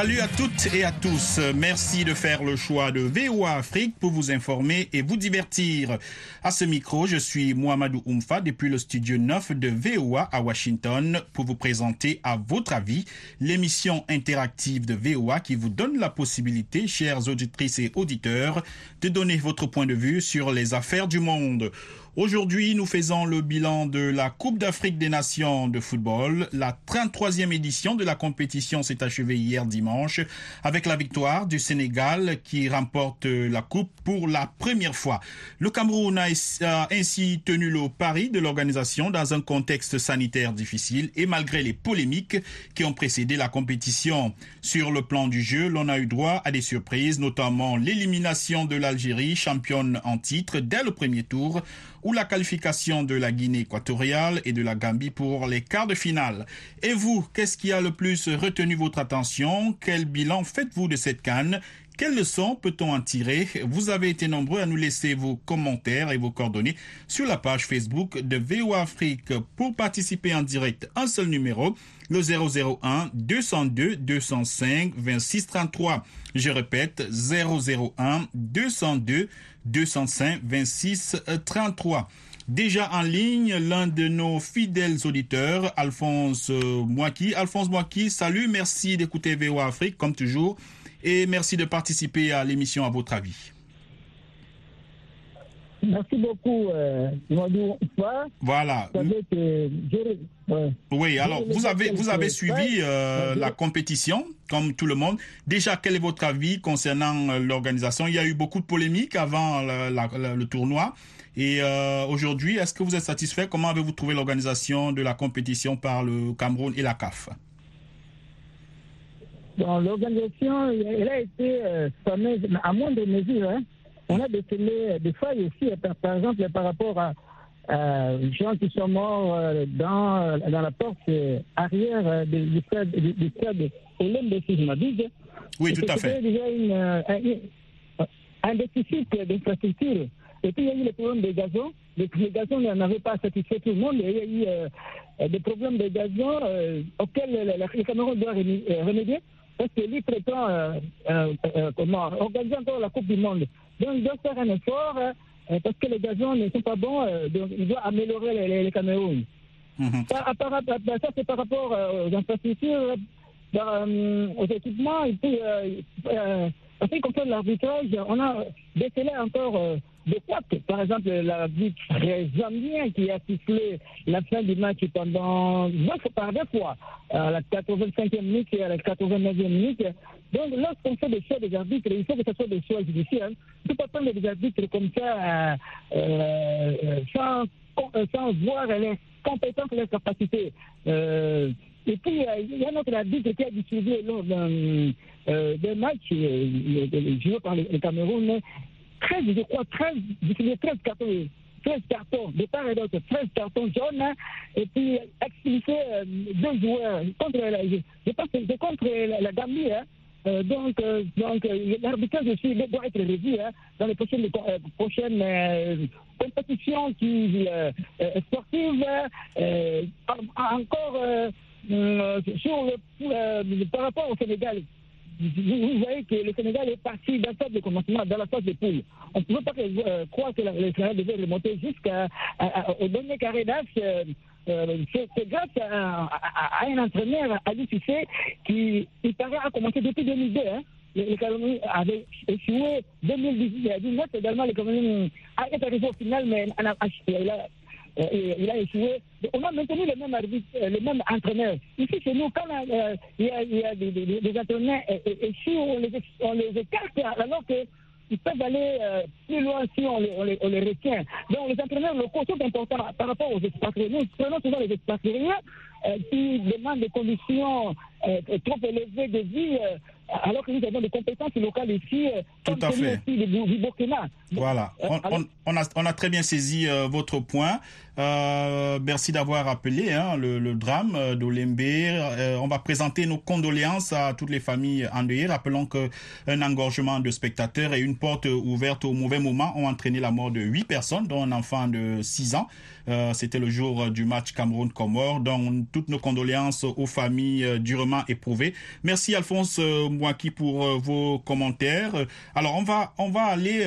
Salut à toutes et à tous. Merci de faire le choix de VOA Afrique pour vous informer et vous divertir. À ce micro, je suis Mohamedou Oumfa depuis le studio 9 de VOA à Washington pour vous présenter à votre avis l'émission interactive de VOA qui vous donne la possibilité, chères auditrices et auditeurs, de donner votre point de vue sur les affaires du monde. Aujourd'hui, nous faisons le bilan de la Coupe d'Afrique des Nations de football. La 33e édition de la compétition s'est achevée hier dimanche avec la victoire du Sénégal qui remporte la Coupe pour la première fois. Le Cameroun a ainsi tenu le pari de l'organisation dans un contexte sanitaire difficile et malgré les polémiques qui ont précédé la compétition. Sur le plan du jeu, l'on a eu droit à des surprises, notamment l'élimination de l'Algérie, championne en titre dès le premier tour, ou la qualification de la Guinée équatoriale et de la Gambie pour les quarts de finale. Et vous, qu'est-ce qui a le plus retenu votre attention? Quel bilan faites-vous de cette canne? Quelles leçons peut-on en tirer? Vous avez été nombreux à nous laisser vos commentaires et vos coordonnées sur la page Facebook de VOA Afrique. Pour participer en direct, un seul numéro, le 001 202 205 26 33. Je répète, 001 202 205 26 33. Déjà en ligne, l'un de nos fidèles auditeurs, Alphonse Moiki. Alphonse Moiki, salut, merci d'écouter VOA Afrique comme toujours et merci de participer à l'émission à votre avis. Merci beaucoup, euh, Voilà. Oui, alors vous avez vous avez suivi euh, la compétition comme tout le monde. Déjà, quel est votre avis concernant euh, l'organisation? Il y a eu beaucoup de polémiques avant le tournoi. Et euh, aujourd'hui, est-ce que vous êtes satisfait? Comment avez-vous trouvé l'organisation de la compétition par le Cameroun et la CAF L'organisation, elle a été à moindre mesure. Hein. On a décelé des failles aussi, par, exemple, par rapport à, des gens qui sont morts euh, dans, dans la porte arrière du stade du stade Olympe si je m'abuse. Oui, tout à fait. déjà une, un, un déficit d'infrastructure. Et puis il y a eu le problème des gazons. Les, gazons n'avaient pas satisfait tout le monde. il y a eu euh, des problèmes de gazons euh, auxquels le Cameroun doit remédier parce que lui prétend comment, organiser encore la Coupe du Monde. Donc il doit faire un effort parce que les gazons ne sont pas bons. donc il doit améliorer les, les Cameroun. Mhm. ça, c'est par rapport aux infrastructures, aux équipements. Et puis, en ce qui l'arbitrage, on a décelé encore de quoi Par exemple, l'arbitre Zambien qui a sifflé la fin du match pendant fois, par deux fois, à la 85e minute et à la 89e minute. Donc, lorsqu'on fait des choix des arbitres, il faut que ce soit des choix judiciaires. Ne faut pas prendre des arbitres comme ça euh, sans, sans voir les compétences les capacités. Euh, et puis, il y a notre arbitre qui a distribué lors d'un euh, match joué par le, Cameroun 13, je crois, 13, 13 cartons. 13 cartons de part et d'autre, 13 cartons jaunes, et puis expulser euh, deux joueurs contre la, je pense que contre la, Gambie, hein. Euh, donc, euh, donc euh, l'arbitrage aussi doit être revu hein, dans les prochaines, euh, prochaines euh, compétitions qui, sportives. encore sur le, par rapport au Sénégal, vous voyez que le Sénégal est parti dans phase de commencement, dans la phase de poule. On ne peut pas euh, croire que le Sénégal devait remonter jusqu'au dernier carré. Euh, euh, c'est grâce à, un entraîneur, Ali Cissé, qui, il paraît, a commencé depuis 2002. Hein. Cameroun avait échoué 2019 également. Le Cameroun est arrivé au final, mais il a, euh, il a échoué. On a maintenu le même arbitre, euh, le même entraîneur. Ici, chez nous, quand euh, y a, des, des, des, entraîneurs échouent, on les, on les écarte alors que ils peuvent aller plus loin si on les, on, les, on les, retient. Donc les entraîneurs locaux sont importants par rapport aux expatriés. Nous prenons souvent les expatriés qui demandent des conditions trop élevées de vie alors que nous avons des compétences locales ici, Tout à fait. aussi du Burkina. Voilà, on, on, on, a, on, a, très bien saisi euh, votre point. Euh, merci d'avoir appelé hein, le, le, drame d'Olembe. Euh, on va présenter nos condoléances à toutes les familles endeuillées. Rappelons qu'un engorgement de spectateurs et une porte ouverte au mauvais moment ont entraîné la mort de huit personnes, dont un enfant de 6 ans. Euh, C'était le jour du match Cameroun-Comore. Donc, toutes nos condoléances aux familles durement éprouvées. Merci Alphonse Pour vos commentaires. Alors, on va, on va aller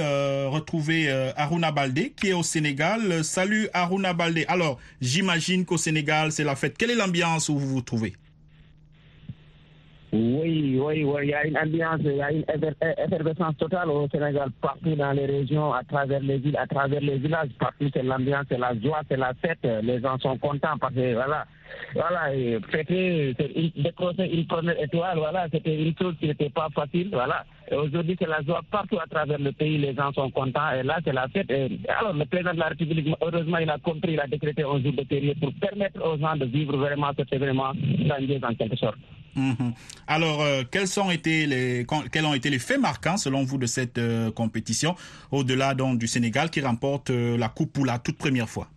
retrouver Aruna Baldé qui est au Sénégal. Salut Aruna Baldé. Alors, j'imagine qu'au Sénégal, c'est la fête. Quelle est l'ambiance où vous vous trouvez? Oui, oui, oui, il y a une ambiance, il y a une effervescence totale au Sénégal, partout dans les régions, à travers les villes, à travers les villages, partout c'est l'ambiance, c'est la joie, c'est la fête, les gens sont contents parce que voilà, voilà, fêter, décrocher une première étoile, voilà, c'était une chose qui n'était pas facile, voilà. Aujourd'hui, c'est la joie partout à travers le pays, les gens sont contents, et là, c'est la fête. Et alors, le président de la République, heureusement, il a compris, il a décrété un jour de férié pour permettre aux gens de vivre vraiment cet événement grandiose en quelque sorte. Mmh. Alors, euh, quels, sont été les, quels ont été les faits marquants, selon vous, de cette euh, compétition, au-delà donc du Sénégal qui remporte euh, la Coupe pour la toute première fois?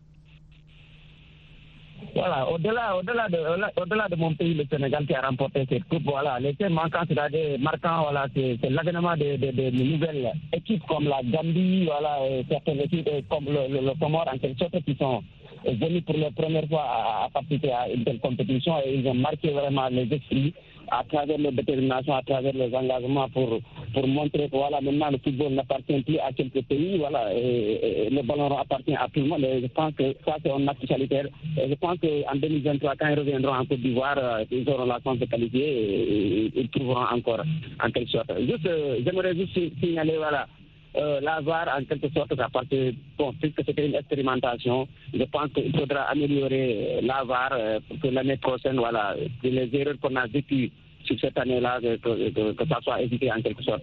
Voilà, au-delà, au-delà de, au-delà de mon pays, le Sénégal qui a remporté cette coupe, voilà, les faits marquants, c'est marquant, voilà, c'est, l'avènement de, de, nouvelles équipes comme la Gambie, voilà, certaines équipes comme le, le, le Comore, en quelque sorte, qui sont venus pour la première fois à, participer à une telle compétition et ils ont marqué vraiment les esprits à travers leur détermination, à travers les engagements pour, pour montrer que voilà, maintenant le football n'appartient plus à quelques pays, voilà, et, le ballon appartient à tout le monde. Et je pense que ça, c'est un salutaire. Et je pense qu'en 2023, quand ils reviendront en Côte d'Ivoire, ils auront la chance de qualifier et, et, ils trouveront encore en quelque sorte. Juste, euh, j'aimerais juste signaler, voilà, euh, en quelque sorte parce que bon, puisque c'était une expérimentation, je pense qu'il faudra améliorer la VAR euh, pour que l'année prochaine, voilà, les erreurs qu'on a vécues sur cette année-là, que, ça soit évité en quelque sorte.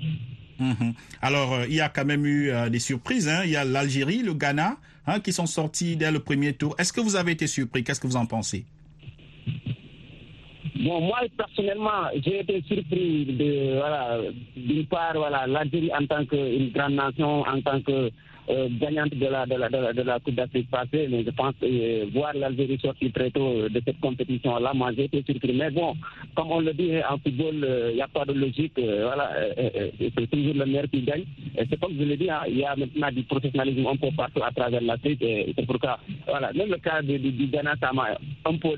Mmh. Alors, euh, il y a quand même eu euh, des surprises. Hein. Il y a l'Algérie, le Ghana, hein, qui sont sortis dès le premier tour. Est-ce que vous avez été surpris? Qu'est-ce que vous en pensez? Bon, moi, personnellement, j'ai été surpris de, voilà, d'une part, voilà, l'Algérie en tant qu'une grande nation, en tant que euh, gagnante de la, Coupe d'Afrique passée, mais je pense euh, voir l'Algérie sortir très tôt de cette compétition-là, moi j'ai été surpris. Mais bon, comme on le dit en football, il euh, n'y a pas de logique, voilà, c'est toujours le meilleur qui gagne. Et c'est comme je l'ai dit, hein, il y a maintenant du professionnalisme un peu partout à travers l'Afrique, et c'est pourquoi, voilà, même le cas du, Ghana, ça m'a un peu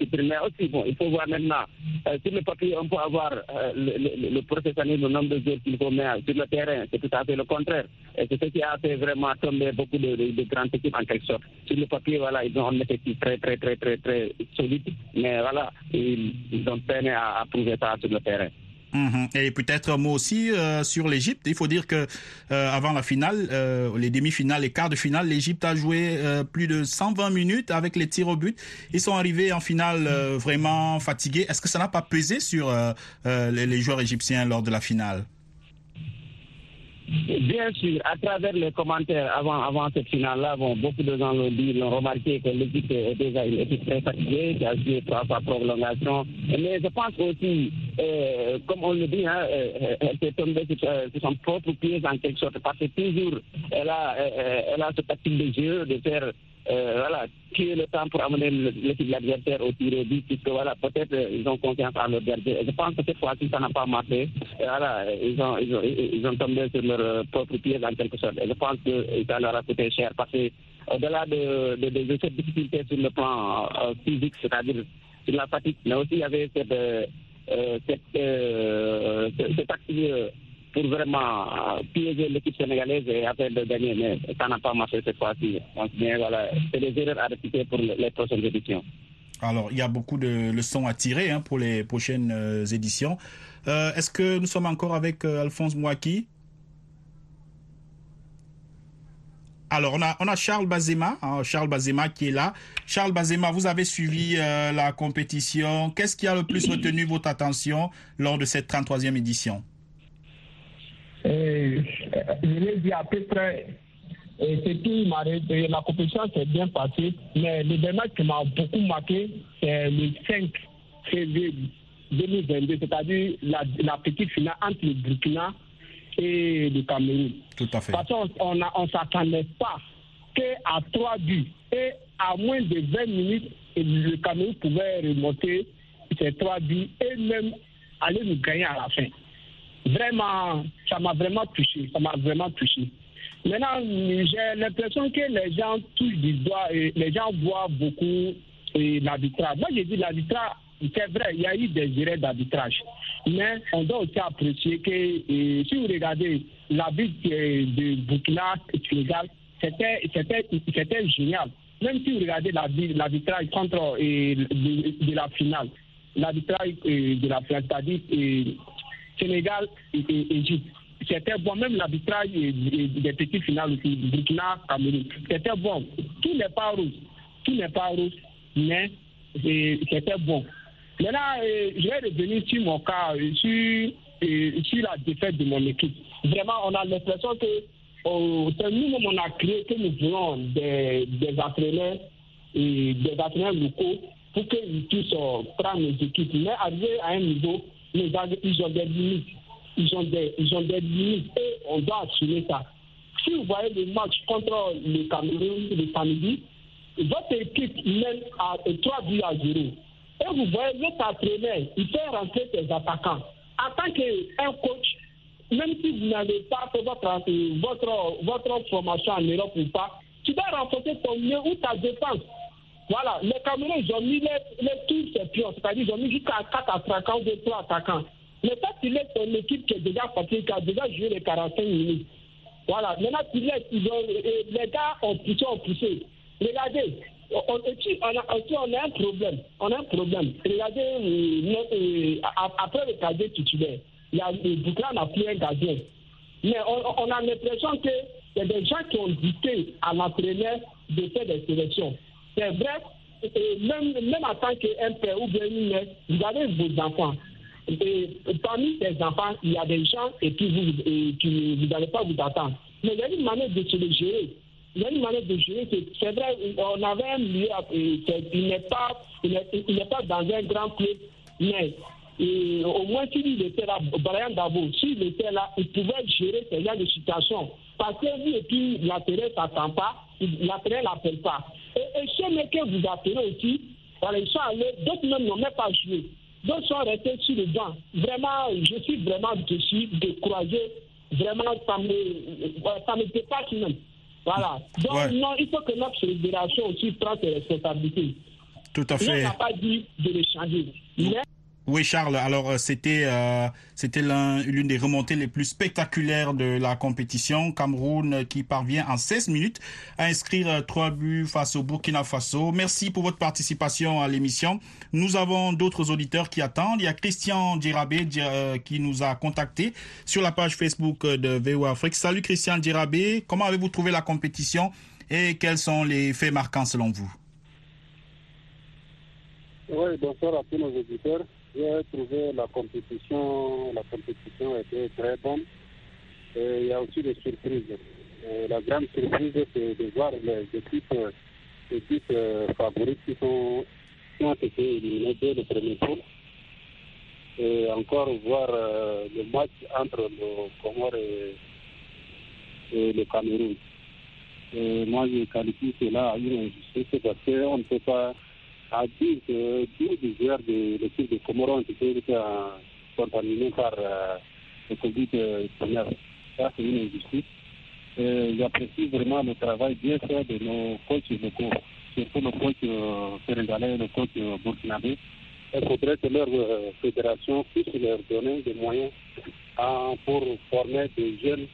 supprimé aussi. Bon, il faut voir maintenant, sur le papier, on peut avoir le professionnalisme, le nombre de joueurs qu'il faut, mais sur le terrain, c'est tout à fait le contraire. Et c'est ce qui a fait vraiment tomber beaucoup de, de, de, grandes équipes en quelque sorte. Sur le papier, voilà, ils ont un effectif très, très, très, très, très solide, mais voilà, ils, ont peiné à, à, prouver ça sur le terrain. Mmh. Et peut-être un mot aussi euh, sur l'Égypte. Il faut dire que euh, avant la finale, euh, les demi-finales, les quarts de finale, l'Égypte a joué plus de 120 minutes avec les tirs au but. Ils sont arrivés en finale vraiment fatigués. Est-ce que ça n'a pas pesé sur les joueurs égyptiens lors de la finale? Bien sûr, à travers les commentaires avant, avant cette finale-là, beaucoup de gens l'ont dit, l'ont remarqué que l'équipe est déjà une équipe très fatiguée, qui a joué trois fois prolongation. Mais je pense aussi, euh, comme on le dit, hein, elle s'est tombée sur, sur, son propre pied en quelque sorte, parce que toujours, elle a, elle a ce tactique de jeu de faire euh, voilà, tuer le temps pour amener l'équipe adversaire au tir au but, puisque voilà, peut-être euh, ils ont confiance en leur gardien. Je pense que cette fois-ci, ça n'a pas marché. Et voilà, ils ont, ils ont, ils ont tombé sur leur propre pied en quelque sorte. Et je pense que ça leur a coûté cher parce que au-delà de, de, de, de, cette difficulté sur le plan euh, physique, c'est-à-dire sur la fatigue, mais aussi il y avait cette, euh, cette, euh, cette activité pour vraiment piéger l'équipe sénégalaise et après de gagner, mais ça n'a pas marché cette fois-ci. Bien, voilà, c'est des erreurs à répéter pour les prochaines éditions. Alors, il y a beaucoup de leçons à tirer hein, pour les prochaines euh, éditions. Euh, Est-ce que nous sommes encore avec euh, Alphonse Mouaki? Alors, on a, on a Charles Bazema, hein, Charles Bazema qui est là. Charles Bazema, vous avez suivi euh, la compétition. Qu'est-ce qui a le plus retenu votre attention lors de cette 33e édition? Je l'ai dit à peu près Et c'est tout, la compétition s'est bien passée. Mais le dernier match qui m'a beaucoup marqué, c'est le 5 février 2022, c'est-à-dire la, la, petite finale entre le Burkina et le Cameroun. Tout à fait. Parce qu'on ne s'attendait pas qu'à trois buts et à moins de 20 minutes, le Cameroun pouvait remonter ces trois buts et même aller nous gagner à la fin. Vraiment, ça m'a vraiment touché. Ça m'a vraiment touché. Maintenant, j'ai l'impression que les gens touchent du doigt et les gens voient beaucoup l'arbitrage. Moi, j'ai dit l'arbitrage, c'est vrai, il y a eu des erreurs d'arbitrage. Mais on doit aussi apprécier que si vous regardez l'arbitre de Burkina Sénégal, c'était génial. Même si vous regardez l'arbitrage contre de, la finale, l'arbitrage de la finale, c'est-à-dire Sénégal et Égypte c'était bon. Même l'arbitrage des petites finales aussi, Burkina, Cameroun, c'était bon. Tout n'est pas rouge. Tout n'est pas rouge, mais c'était bon. Maintenant, euh, je vais revenir sur mon cas, euh, sur, euh, sur la défaite de mon équipe. Vraiment, on a l'impression que c'est nous-mêmes, on a créé que nous voulons des, des entraîneurs et des entraîneurs locaux pour qu'ils puissent prendre nos équipes. Mais arrivé à un niveau, ils ont des limites ils ont des, ils ont des limites et on doit assumer ça. Si vous voyez le match contre le Cameroun le samedi, votre équipe mène à 3 buts à 0. Et vous voyez votre entraîneur, il fait rentrer ses attaquants. En tant qu'un coach, même si vous n'avez pas fait votre, votre, votre formation en Europe ou pas, tu dois renforcer ton milieu ou ta défense. Voilà, les Camerounais, ils ont mis les, les tous ces pions, c'est-à-dire ils ont mis jusqu'à 4 attaquants ou 3 attaquants. Mais quand tu laisses ton équipe qui est déjà fatiguée, qui a déjà joué les 45 minutes, voilà, maintenant tu laisses, ont, les gars ont poussé, ont poussé. Regardez, on, on, a, on a un problème. On a un problème. Regardez, euh, euh, après le cadet titulaire, il y a, le Boucla n'a plus un gardien. Mais on, on a l'impression qu'il y a des gens qui ont dicté à l'entraîneur de faire des sélections. C'est vrai, et même, même en tant qu'un père ou bien une mère, vous avez vos enfants. Et parmi les enfants, il y a des gens et puis vous, qui vous n'allez pas vous attendre. Mais il y a une manière de se le gérer. Il y a une manière de gérer. C'est vrai, on avait un milieu, il n'est pas, il n'est pas dans un grand club, mais au moins s'il était là, Brian Dabo, s'il était là, il pouvait gérer ce genre de situation. Parce que lui et puis la terre ne s'attend pas, terre ne l'appelle pas. Et, et ceux que vous appelez aussi, voilà, ils sont allés, d'autres même n'ont même pas joué. D'autres sont restés sur le banc. Vraiment, je suis vraiment déçu, découragé. Vraiment, ça me, ça me dépasse même. Voilà. Donc, non, il faut que notre fédération aussi prenne ses responsabilités. Tout à fait. On n'a pas dit de les changer. Mais oui, Charles. Alors, euh, c'était euh, c'était l'une des remontées les plus spectaculaires de la compétition. Cameroun euh, qui parvient en 16 minutes à inscrire trois buts face au Burkina Faso. Merci pour votre participation à l'émission. Nous avons d'autres auditeurs qui attendent. Il y a Christian Djirabé qui nous a contacté sur la page Facebook de VO Afrique. Salut Christian Djirabé. Comment avez-vous trouvé la compétition et quels sont les faits marquants selon vous? Oui, bonsoir à tous nos auditeurs. J'ai trouvé la compétition, la compétition était très bonne. Il y a aussi des surprises. La grande surprise, c'est de voir les équipes, les équipes euh, favorites qui, sont, qui ont été éliminées dès le premier tour. Et encore voir euh, le match entre le Comore et, le Cameroun. Moi, je qualifie cela à une injustice parce qu'on ne peut pas a dit que tous les joueurs de l'équipe de ont été contaminés par euh, le Covid-19. Ça, c'est une injustice. J'apprécie vraiment le travail bien fait de nos coachs locaux, surtout le coach euh, sénégalais et le coach euh, burkinabé. Il faudrait que leur euh, fédération puisse leur donner des moyens euh, pour former des jeunes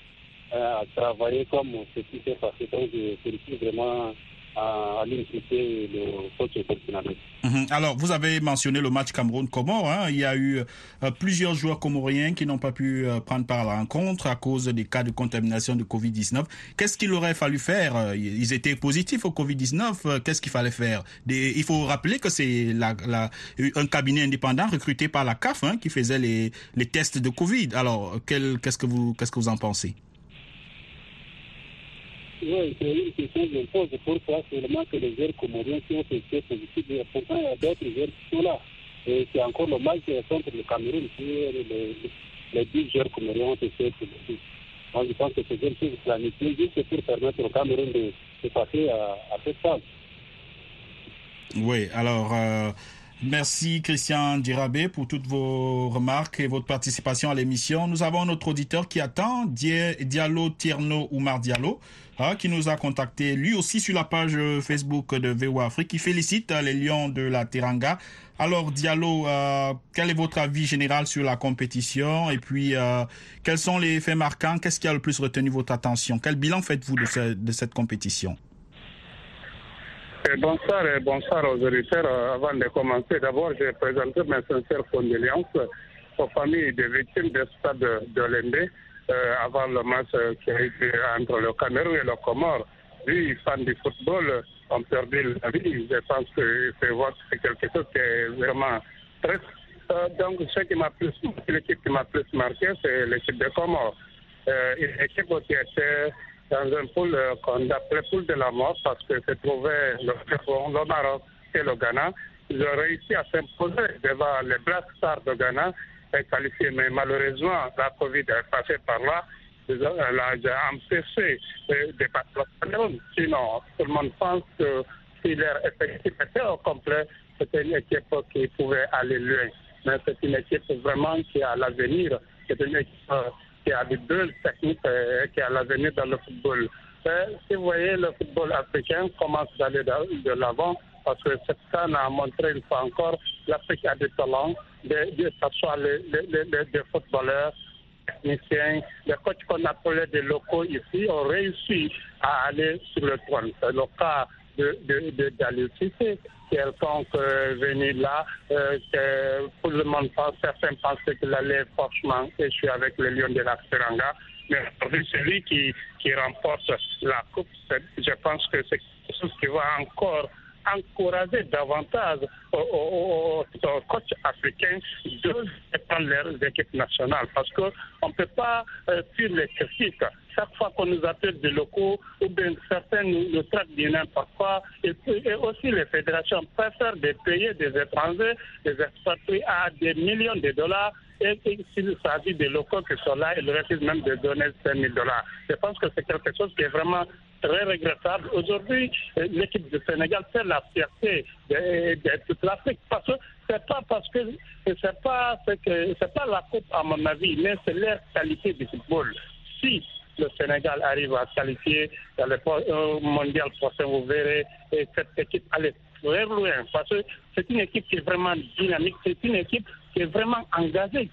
à travailler comme ce qui s'est passé. Donc, je félicite vraiment à l'université le coach burkinabé. Mhm. Alors, vous avez mentionné le match Cameroun-Comore. Hein. Il y a eu euh, plusieurs joueurs comoriens qui n'ont pas pu euh, prendre part à la rencontre à cause des cas de contamination de Covid-19. Qu'est-ce qu'il aurait fallu faire euh, Ils étaient positifs au Covid-19. Qu'est-ce qu'il fallait faire? Il faut rappeler que c'est un cabinet indépendant recruté par la CAF hein, qui faisait les, les tests de Covid. Alors, qu'est-ce que vous qu'est-ce que vous en pensez? Oui, c'est une question que je pose. Pourquoi seulement que les joueurs comoriens qui ont été positifs Pourquoi il y a d'autres joueurs qui sont là Et c'est encore le match contre le Cameroun qui les, les 10 joueurs comoriens ont été positifs. Moi, je pense que c'est une chose planifiée juste pour permettre au Cameroun de, de passer à, à cette phase. Oui, alors, euh, merci Christian Dirabé pour toutes vos remarques et votre participation à l'émission. Nous avons notre auditeur qui attend, Diallo Tierno Oumar Diallo, hein, qui nous a contacté. Lui aussi sur la page Facebook de VOA Afrique, qui félicite les Lions de la Teranga. Alors Diallo, euh, quel est votre avis général sur la compétition? Et puis euh, quels sont les faits marquants? Qu'est-ce qui a le plus retenu votre attention? Quel bilan faites-vous de, ce, de cette compétition? Bonsoir et bonsoir aux auditeurs. Avant de commencer, d'abord, je présente mes sincères condoléances aux familles des victimes du stade de l'Indé euh, avant le match qui a été entre le Cameroun et le Comore. Oui, fans du football ont perdu la vie. Je pense que c'est quelque chose qui est vraiment triste. Euh, donc, ce qui m'a plus, l'équipe qui m'a plus marqué, c'est l'équipe de Comore. Euh, une équipe qui était dans un pool euh, qu'on appelait pool de la mort parce que se trouvait le le Maroc et le Ghana. Ils ont réussi à s'imposer devant les Black Stars de Ghana et qualifiés. Mais malheureusement, la Covid est passée par là. Elle a empêché de passer le. Sinon, tout le monde pense que si leur effectif était au complet, c'était une équipe qui pouvait aller loin. Mais c'est une équipe vraiment qui a l'avenir. C'est une équipe qui a des deux techniques euh, qui a l'avenir dans le football. Euh, si vous voyez, le football africain commence d'aller de l'avant parce que cette scène a montré une fois encore l'Afrique a des talents, de, que ce soit les, les, les, footballeurs, techniciens, les coachs qu'on appelait des locaux ici ont réussi à aller sur le trône. C'est le cas de, de, de Cissé, quelqu'un euh, venu là, euh, que tout le monde pense, certains pensaient qu'il allait forcément échouer avec le Lion de la Seranga. Mais aujourd'hui, celui qui, qui remporte la Coupe, je pense que c'est quelque chose qui va encore encourager davantage aux, coachs africains de prendre leurs équipes nationales parce qu'on ne peut pas euh, suivre les critiques. Chaque fois qu'on nous appelle des locaux ou bien certains nous, nous traitent de n'importe quoi, et, aussi les fédérations préfèrent de payer des étrangers, des expatriés à des millions de dollars et s'il s'agit des locaux qui sont là, ils refusent même de donner 5 000 dollars. Je pense que c'est quelque chose qui est vraiment très regrettable. Aujourd'hui, l'équipe du Sénégal fait la fierté de, toute l'Afrique parce que c'est pas parce que c'est pas c'est pas la coupe à mon avis, mais c'est leur qualité du football. Si le Sénégal arrive à qualifier dans le mondial prochain, vous verrez cette équipe aller très loin parce que c'est une équipe qui est vraiment dynamique, c'est une équipe qui est vraiment engagée,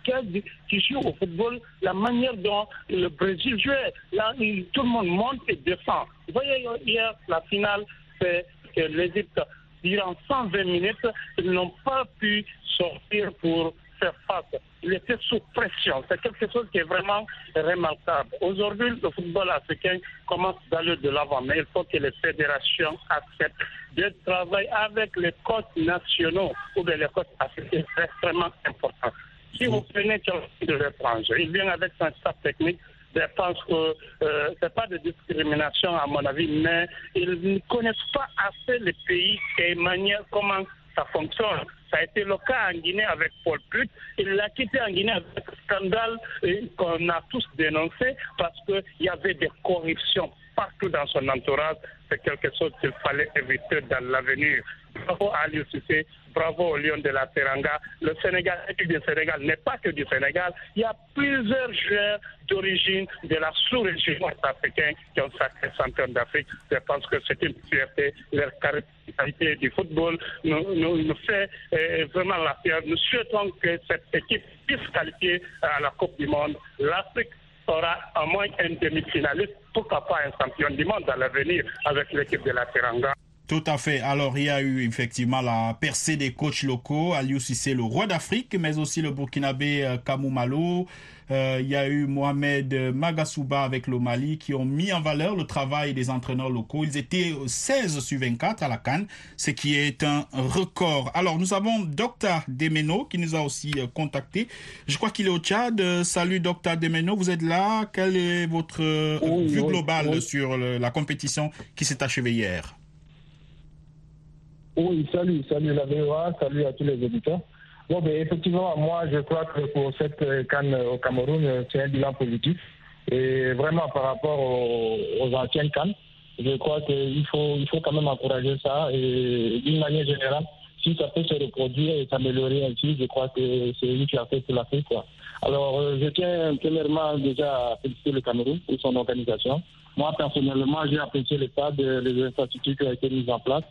qui, joue au football la manière dont le Brésil jouait. Là, tout le monde monte et défend. Vous voyez, hier, la finale, c'est que l'Égypte, durant 120 minutes, ils n'ont pas pu sortir pour faire face. Il était sous pression. C'est quelque chose qui est vraiment remarquable. Aujourd'hui, le football africain commence d'aller de l'avant, mais il faut que les fédérations acceptent de travailler avec les coachs nationaux ou bien les coachs africains. C'est extrêmement important. Si vous prenez de l'étranger, il vient avec son staff technique, je pense que euh, ce n'est pas de discrimination à mon avis, mais ils ne connaissent pas assez les pays et manière comment ça fonctionne. Ça a été le cas en Guinée avec Paul Put. Il l'a quitté en Guinée avec un scandale euh, qu'on a tous dénoncé parce qu'il y avait des corruptions partout dans son entourage. C'est quelque chose qu'il fallait éviter dans l'avenir. Bravo à Aliou bravo au Lion de la Teranga. Le Sénégal, l'équipe du Sénégal n'est pas que du Sénégal. Il y a plusieurs joueurs d'origine de la sous-région africaine qui ont sacré champion d'Afrique. Je pense que c'est une fierté. Leur caractéristique du football nous, fait euh, vraiment la fierté. Nous souhaitons que cette équipe puisse qualifier à la Coupe du Monde. L'Afrique aura au moins un demi-finaliste, pourquoi pas un champion du monde à l'avenir avec l'équipe de la Teranga. Tout à fait. Alors, il y a eu effectivement la percée des coachs locaux. Aliou Cissé, le roi d'Afrique, mais aussi le Burkinabé euh, Kamou. Euh, il y a eu Mohamed Magasouba avec le Mali qui ont mis en valeur le travail des entraîneurs locaux. Ils étaient 16 sur 24 à la Cannes, ce qui est un record. Alors, nous avons Dr Demeno qui nous a aussi euh, contacté. Je crois qu'il est au Tchad. Euh, salut Dr Demeno, vous êtes là. Quelle est votre vue globale sur la compétition qui s'est achevée hier? Oui, salut, salut la VOA, salut à tous les auditeurs. Bon, ben, effectivement, moi, je crois que pour cette canne au Cameroun, c'est un bilan positif. Et vraiment, par rapport aux, anciennes cannes, je crois qu'il faut, il faut quand même encourager ça. Et d'une manière générale, si ça peut se reproduire et s'améliorer ainsi, je crois que c'est une fierté pour l'Afrique. Alors, euh, je tiens premièrement déjà à féliciter le Cameroun pour son organisation. Moi, personnellement, j'ai apprécié le stade, les infrastructures qui ont été mises en place.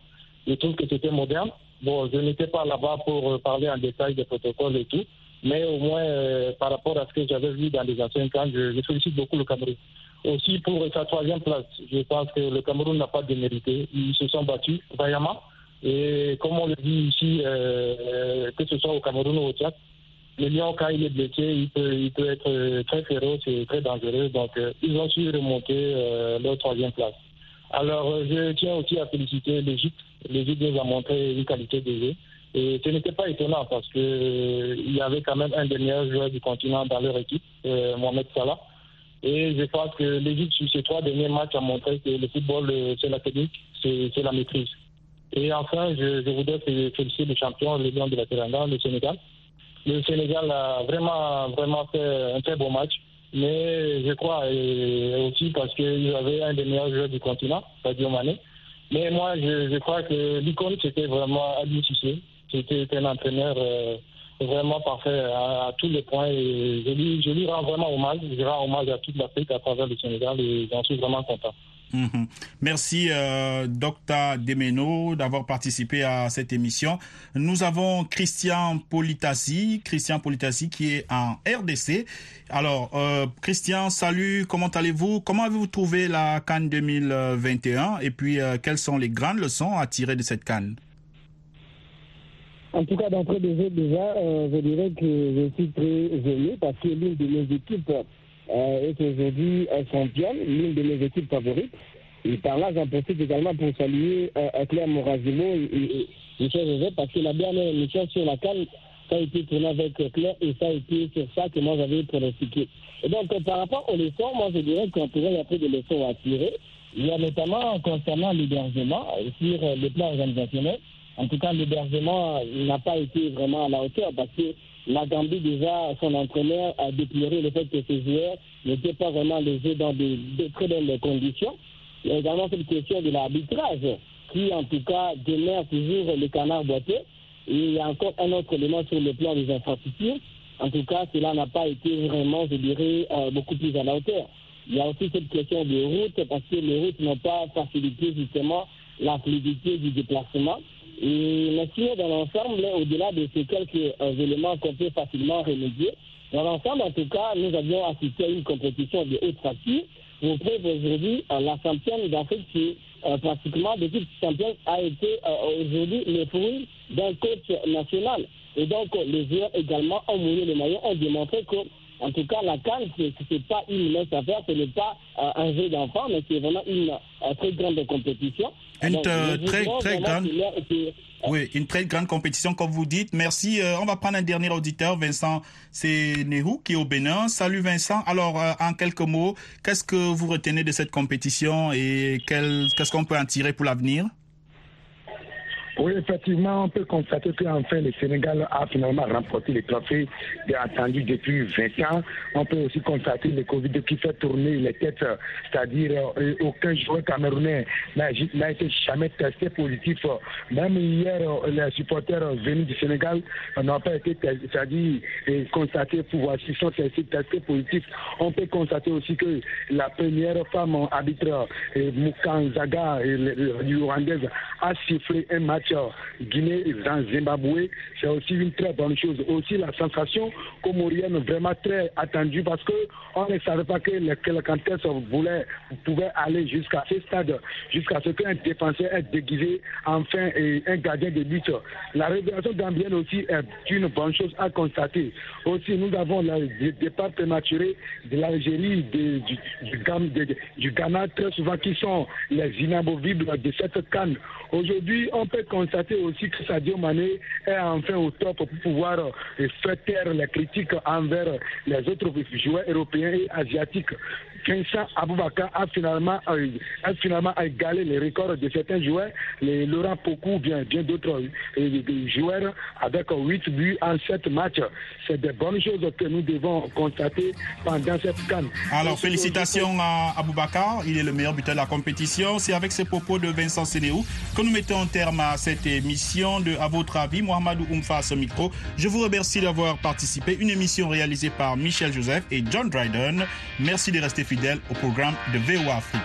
Je trouve que c'était moderne. Bon, je n'étais pas là-bas pour euh, parler en détail des protocoles et tout, mais au moins euh, par rapport à ce que j'avais vu dans les anciens camps, je, félicite beaucoup le Cameroun. Aussi pour sa troisième place, je pense que le Cameroun n'a pas démérité. Ils se sont battus vaillamment. Et comme on le dit ici, euh, que ce soit au Cameroun ou au Tchad, le lion, quand il est blessé, il peut, être très féroce et très dangereux. Donc, ils ont su remonter leur troisième place. Alors, je tiens aussi à féliciter l'Égypte l'Égypte nous a montré une qualité de jeu. Et ce n'était pas étonnant parce qu'il euh, y avait quand même un des meilleurs joueurs du continent dans leur équipe, euh, Mohamed Salah. Et je pense que l'Égypte, sur ces trois derniers matchs, a montré que le football, euh, c'est la technique, c'est la maîtrise. Et enfin, je, voudrais féliciter le champion, le Lion de la Teranga, le Sénégal. Le Sénégal a vraiment, vraiment fait un très beau match. Mais je crois, et aussi parce qu'il avait un des meilleurs joueurs du continent, Sadio Mané. Mais moi, je, crois que l'icône, c'était vraiment Adi Cissé. C'était un entraîneur euh, vraiment parfait à, tous les points. Et je lui, je lui rends vraiment hommage. Je rends hommage à toute l'Afrique à travers le Sénégal et j'en suis vraiment content. Mhm. Merci, euh, Dr Demeno, d'avoir participé à cette émission. Nous avons Christian Politassi, Christian Politassi qui est en RDC. Alors, euh, Christian, salut, comment allez-vous? Comment avez-vous trouvé la Cannes 2021 Et puis, euh, quelles sont les grandes leçons à tirer de cette Cannes en tout cas, d'entrée de jeu, déjà, euh, je dirais que je suis très ému parce que l'une de mes équipes euh, est aujourd'hui championne, l'une de mes équipes favorites. Et par là, j'en profite également pour saluer euh, Claire Morazimo et, Michel Joseph parce que la dernière émission sur la canne, ça a été tourné avec Claire et ça a été sur ça que moi j'avais pronostiqué. Et donc, euh, par rapport aux leçons, moi je dirais qu'on pourrait y avoir des leçons à tirer. Notamment concernant l'hébergement sur le plan organisationnel. En tout cas, l'hébergement n'a pas été vraiment à la hauteur parce que la Gambie, déjà, son entraîneur a déploré le fait que ses joueurs n'étaient pas vraiment lésés dans de, très bonnes conditions. Il y a également cette question de l'arbitrage, qui en tout cas demeure toujours le canard boité. Et il y a encore un autre élément sur le plan des infrastructures. En tout cas, cela n'a pas été vraiment, je dirais, euh, beaucoup plus à la hauteur. Il y a aussi cette question de routes, parce que les routes n'ont pas facilité justement la fluidité du déplacement. Et mais dans l'ensemble, au-delà de ces quelques euh, éléments qu'on peut facilement remédier, dans l'ensemble, en tout cas, nous avions assisté à une compétition de haute facture. Vous preuve aujourd'hui, euh, la championne d'Afrique qui, euh, pratiquement, depuis championne, a été aujourd'hui le fruit d'un coach national. Et donc, les joueurs également ont mouillé le maillot, ont démontré que en tout cas, la canne, ce n'est pas une mince affaire, ce n'est pas un jeu d'enfant, mais c'est vraiment une très grande compétition. Une très, très grande. Oui, une très grande compétition, comme vous dites. Merci. Euh, on va prendre un dernier auditeur, Vincent C'est Nehou, qui est au Bénin. Salut Vincent. Alors, euh, en quelques mots, qu'est-ce que vous retenez de cette compétition et qu'est-ce qu'on peut en tirer pour l'avenir? Oui, effectivement, on peut constater qu'enfin le Sénégal a finalement remporté le trophée attendu depuis 20 ans. On peut aussi constater le Covid qui fait tourner les têtes, c'est-à-dire euh, aucun joueur camerounais n'a été jamais testé positif. Même hier, les supporters venus du Sénégal n'ont pas été, c'est-à-dire constatés pour voir s'ils sont testés, positifs. On peut constater aussi que la première femme arbitre, Moukan Zaga, rwandaise, a sifflé un match match Guinée dans Zimbabwe, c'est aussi une très bonne chose. Aussi la sensation comorienne vraiment très attendue parce que on ne savait pas que le, que le voulait, pouvait aller jusqu'à ce stade, jusqu'à ce qu'un défenseur est déguisé enfin et un gardien de but. La révélation gambienne aussi est une bonne chose à constater. Aussi, nous avons le départ prématuré de l'Algérie, du, du, du, Ghana, très souvent qui sont les inamovibles de cette canne. Aujourd'hui, on peut constater aussi que Sadio Mané est enfin au top pour pouvoir faire taire les critiques envers les autres joueurs européens et asiatiques. Vincent Aboubaka a finalement, a finalement égalé les records de certains joueurs, les Laurent Pokou, bien, bien d'autres joueurs, avec 8 buts en 7 matchs. C'est des bonnes choses que nous devons constater pendant cette canne. Alors, félicitations à Aboubaka, il est le meilleur buteur de la compétition. C'est avec ces propos de Vincent Sénéou que nous mettons un terme à cette émission de À votre avis, Mohamedou Oumfa à ce micro. Je vous remercie d'avoir participé. Une émission réalisée par Michel Joseph et John Dryden. Merci de rester au programme de VOA Afrique.